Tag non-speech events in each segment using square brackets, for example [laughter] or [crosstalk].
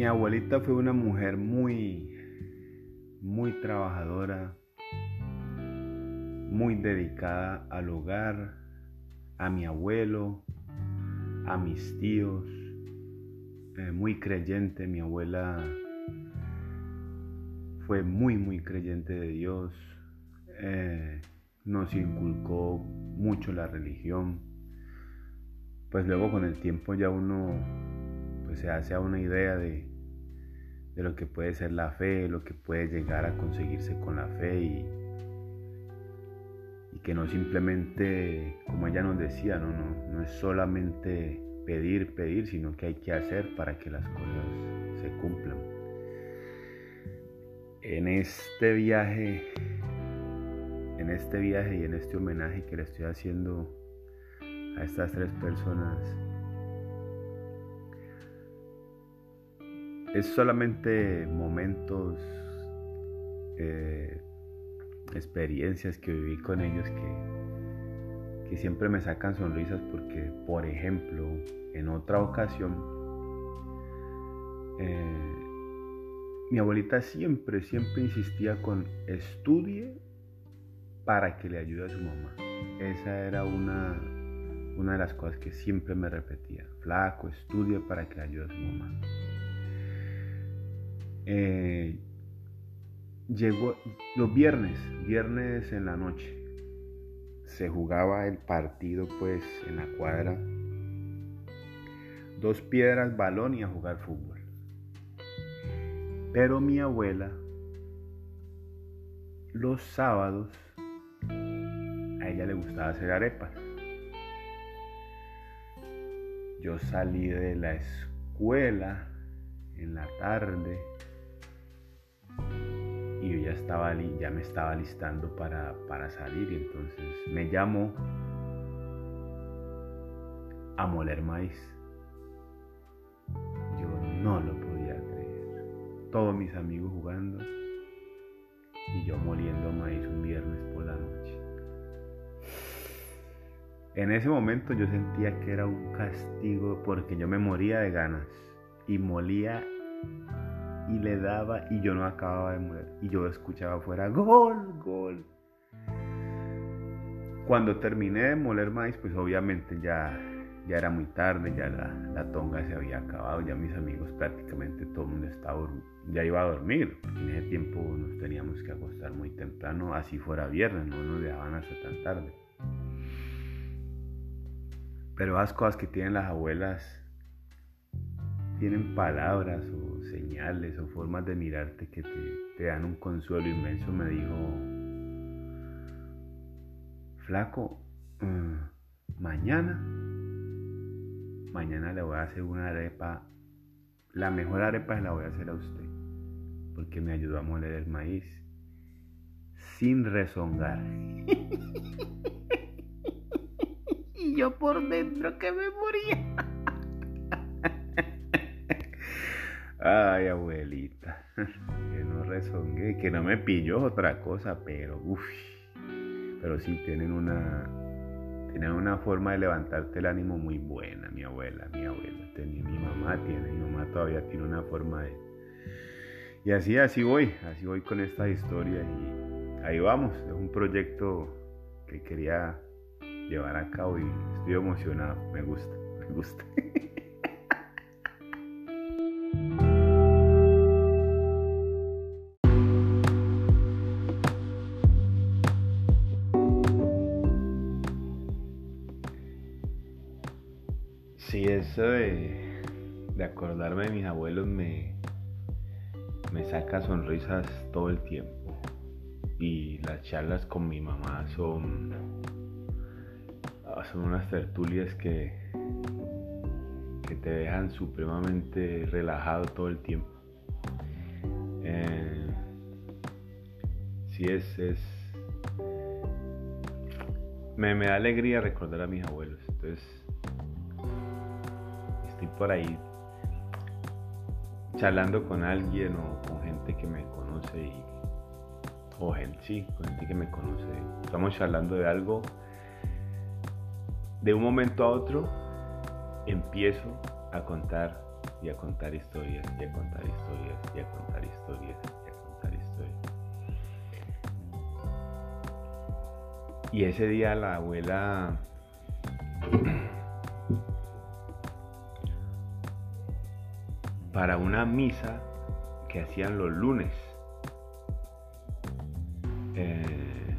Mi abuelita fue una mujer muy, muy trabajadora, muy dedicada al hogar, a mi abuelo, a mis tíos, eh, muy creyente. Mi abuela fue muy, muy creyente de Dios. Eh, nos inculcó mucho la religión. Pues luego con el tiempo ya uno pues se hace a una idea de, de lo que puede ser la fe, lo que puede llegar a conseguirse con la fe y, y que no simplemente, como ella nos decía, no, no, no es solamente pedir, pedir, sino que hay que hacer para que las cosas se cumplan. En este viaje, en este viaje y en este homenaje que le estoy haciendo a estas tres personas, es solamente momentos, eh, experiencias que viví con ellos que, que siempre me sacan sonrisas porque, por ejemplo, en otra ocasión, eh, mi abuelita siempre, siempre insistía con estudie para que le ayude a su mamá. Esa era una, una de las cosas que siempre me repetía. Flaco, estudie para que le ayude a su mamá. Eh, llegó los viernes, viernes en la noche, se jugaba el partido pues en la cuadra, dos piedras, balón y a jugar fútbol. Pero mi abuela, los sábados, a ella le gustaba hacer arepas. Yo salí de la escuela en la tarde y yo ya, estaba, ya me estaba listando para, para salir y entonces me llamó a moler maíz. Yo no lo podía creer. Todos mis amigos jugando y yo moliendo maíz un viernes por la noche. En ese momento yo sentía que era un castigo porque yo me moría de ganas y molía y le daba y yo no acababa de mover. Y yo escuchaba afuera, gol, gol. Cuando terminé de moler maíz, pues obviamente ya, ya era muy tarde, ya la, la tonga se había acabado, ya mis amigos prácticamente todo el mundo estaba, ya iba a dormir. En ese tiempo nos teníamos que acostar muy temprano, así fuera viernes, no nos dejaban hasta tan tarde. Pero las cosas que tienen las abuelas tienen palabras o señales o formas de mirarte que te, dan un consuelo inmenso, me dijo, flaco, mm, mañana, mañana le voy a hacer una arepa, la mejor arepa la voy a hacer a usted, porque me ayudó a moler el maíz sin rezongar. [laughs] y yo por dentro que me moría. Ay, abuelita, [laughs] que no rezongué, que no me pilló otra cosa, pero uff, pero sí tienen una, tienen una forma de levantarte el ánimo muy buena, mi abuela, mi abuela, tenía, mi mamá tiene, mi mamá todavía tiene una forma de... Y así, así voy, así voy con esta historia y ahí vamos, es un proyecto que quería llevar a cabo y estoy emocionado, me gusta, me gusta. [laughs] eso de, acordarme de mis abuelos me, me saca sonrisas todo el tiempo. Y las charlas con mi mamá son, ah, son unas tertulias que, que te dejan supremamente relajado todo el tiempo. Eh, sí, es, es me, me da alegría recordar a mis abuelos. Entonces, estoy por ahí charlando con alguien o con gente que me conoce o gente, sí, con gente que me conoce. Estamos charlando de algo. De un momento a otro empiezo a contar y a contar historias y a contar historias y a contar historias y a contar historias. Y ese día la abuela para una misa que hacían los lunes. Eh,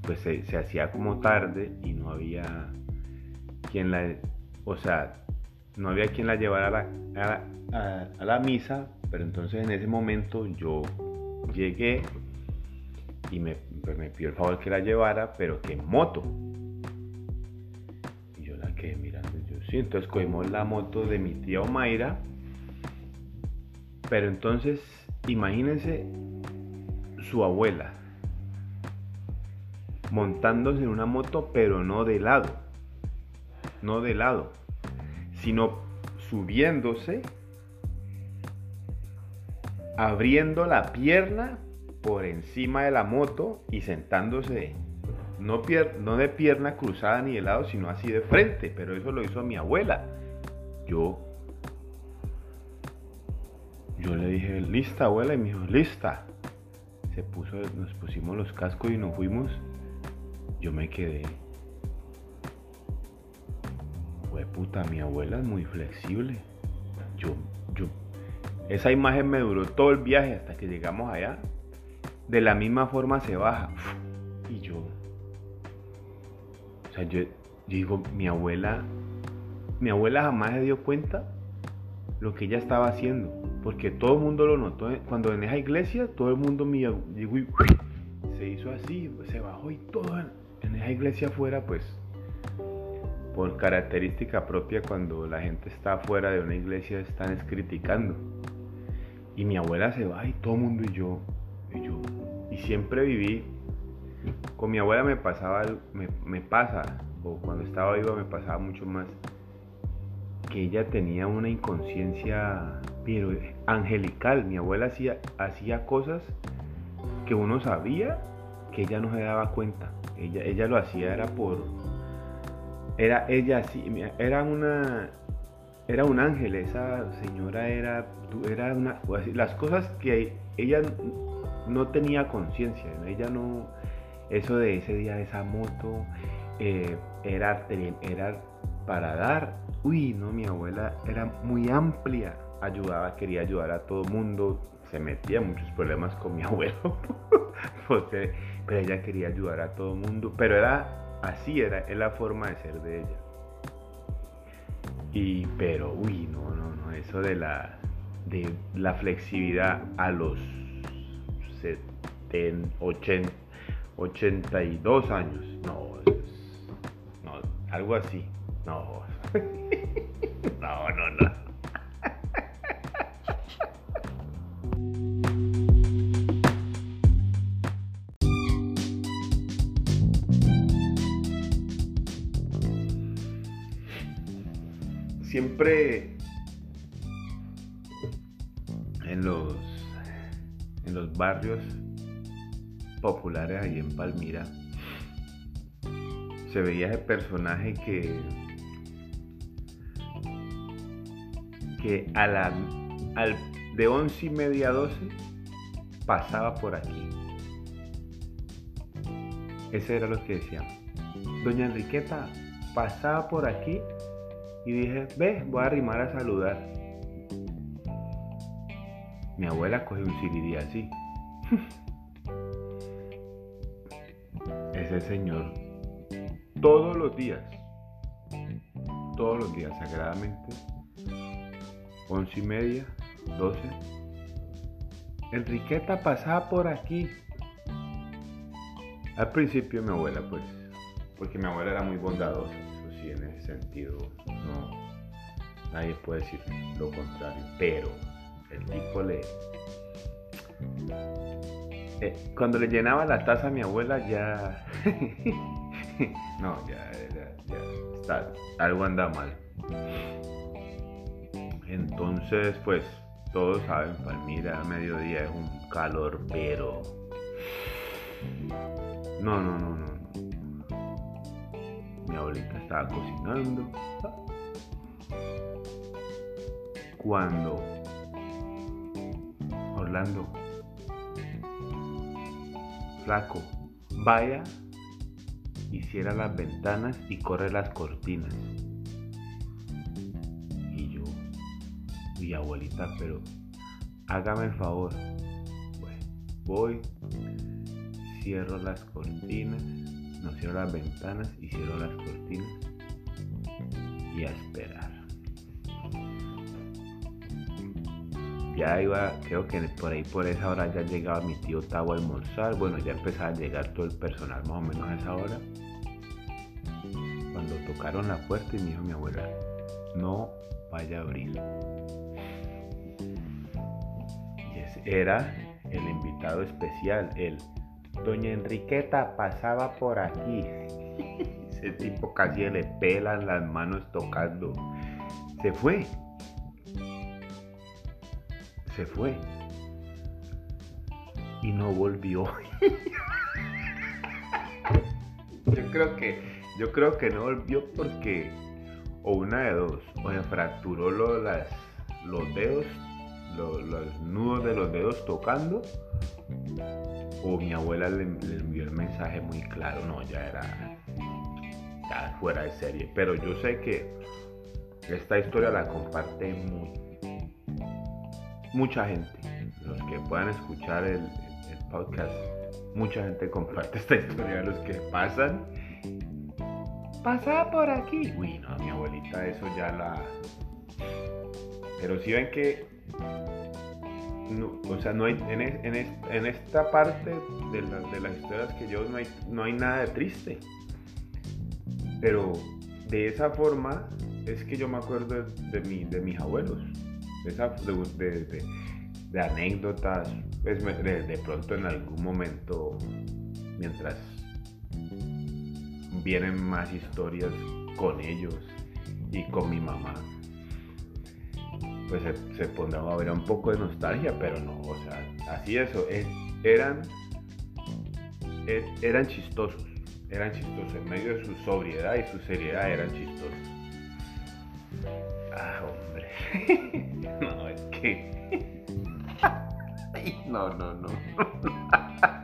pues se, hacía como tarde y no había quien la, o sea, no había quien la llevara a la, misa, pero entonces en ese momento yo llegué y me, pues me pidió el favor que la llevara, pero que en moto. Sí, entonces cogimos la moto de mi tía Omaira, pero entonces imagínense su abuela montándose en una moto, pero no de lado, no de lado, sino subiéndose, abriendo la pierna por encima de la moto y sentándose, no, no de pierna cruzada ni de lado, sino así de frente, pero eso lo hizo mi abuela. Yo, yo le dije, lista abuela, y me dijo, lista. Se puso, nos pusimos los cascos y nos fuimos yo me quedé. Fue puta, mi abuela es muy flexible. Yo, yo, esa imagen me duró todo el viaje hasta que llegamos allá. De la misma forma se baja. Yo, digo, mi abuela, mi abuela jamás se dio cuenta lo que ella estaba haciendo, porque todo el mundo lo notó. Cuando en esa iglesia, todo el mundo me se hizo así, se bajó y todo en esa iglesia afuera, pues por característica propia, cuando la gente está afuera de una iglesia, están criticando. Y mi abuela se va y todo el mundo y yo, y yo, y siempre viví, con mi abuela me pasaba, me, pasa, o cuando estaba viva me pasaba mucho más, que ella tenía una inconsciencia, pero angelical. Mi abuela hacía, hacía cosas que uno sabía que ella no se daba cuenta. Ella, ella lo hacía era por... Era ella así, era una... Era un ángel, esa señora era, era una... Las cosas que ella no tenía conciencia, ella no... Eso de ese día, esa moto, eh, era, era para dar. Uy, no, mi abuela era muy amplia, ayudaba, quería ayudar a todo mundo, se metía en muchos problemas con mi [laughs] abuelo, pero ella quería ayudar a todo mundo, pero era así, era, la forma de ser de ella. Y, pero, uy, no, no, no, eso de la, de la flexibilidad a los 80, 82 años, no, no, algo así, no, [laughs] no, no, no. siempre en los, en los barrios populares ahí en Palmira se veía ese personaje que que a la al, de once y media a 12 pasaba por aquí ese era lo que decíamos doña Enriqueta pasaba por aquí y dije, ve, voy a arrimar a saludar. Mi abuela cogió un sirirí así. [laughs] Ese señor, todos los días, todos los días, sagradamente, once y media, doce, Enriqueta pasaba por aquí. Al principio mi abuela, pues, porque mi abuela era muy bondadosa en ese sentido no nadie puede decir lo contrario, pero el tipo le eh, cuando le llenaba la taza a mi abuela ya [laughs] no ya, ya, está, algo anda mal entonces pues todos saben Palmira a mediodía es un calor pero no no no no mi abuelita estaba cocinando. cuando Orlando, flaco, vaya, hiciera las ventanas y corre las cortinas. Y yo, mi abuelita, pero hágame el favor. Bueno, voy, cierro las cortinas, no cierro las ventanas y cierro las cortinas y a esperar. Ya iba, creo que por ahí por esa hora ya llegaba mi tío Tavo a almorzar. Bueno, ya empezaba a llegar todo el personal más o menos a esa hora. Cuando tocaron la puerta y me dijo mi abuela, no vaya a abrir. Y ese era el invitado especial, el Doña Enriqueta pasaba por aquí. [laughs] Ese tipo casi le pelan las manos tocando. Se fue. Se fue. Y no volvió. [laughs] yo creo que yo creo que no volvió porque o una de dos, o se fracturó los dedos, los nudos de los dedos tocando o mi abuela le, envió el mensaje muy claro, no, ya era ya fuera de serie. Pero yo sé que esta historia la comparte muy, mucha gente. Los que puedan escuchar el, podcast, mucha gente comparte esta [laughs] historia. Los que pasan, pasa por aquí. Uy, no, mi abuelita, eso ya la. Pero si ven que o sea, no hay, en, esta parte de, las historias que yo no hay, no hay nada de triste. Pero de esa forma es que yo me acuerdo de, de mis abuelos, de, de, anécdotas, pues, de, pronto en algún momento, mientras vienen más historias con ellos y con mi mamá pues se, pondrá a ver un poco de nostalgia, pero no, o sea, así eso, eran, e, eran chistosos, eran chistosos, en medio de su sobriedad y su seriedad eran chistosos. Ah, [laughs] hombre, no, es que... [laughs] no, no, no. [laughs]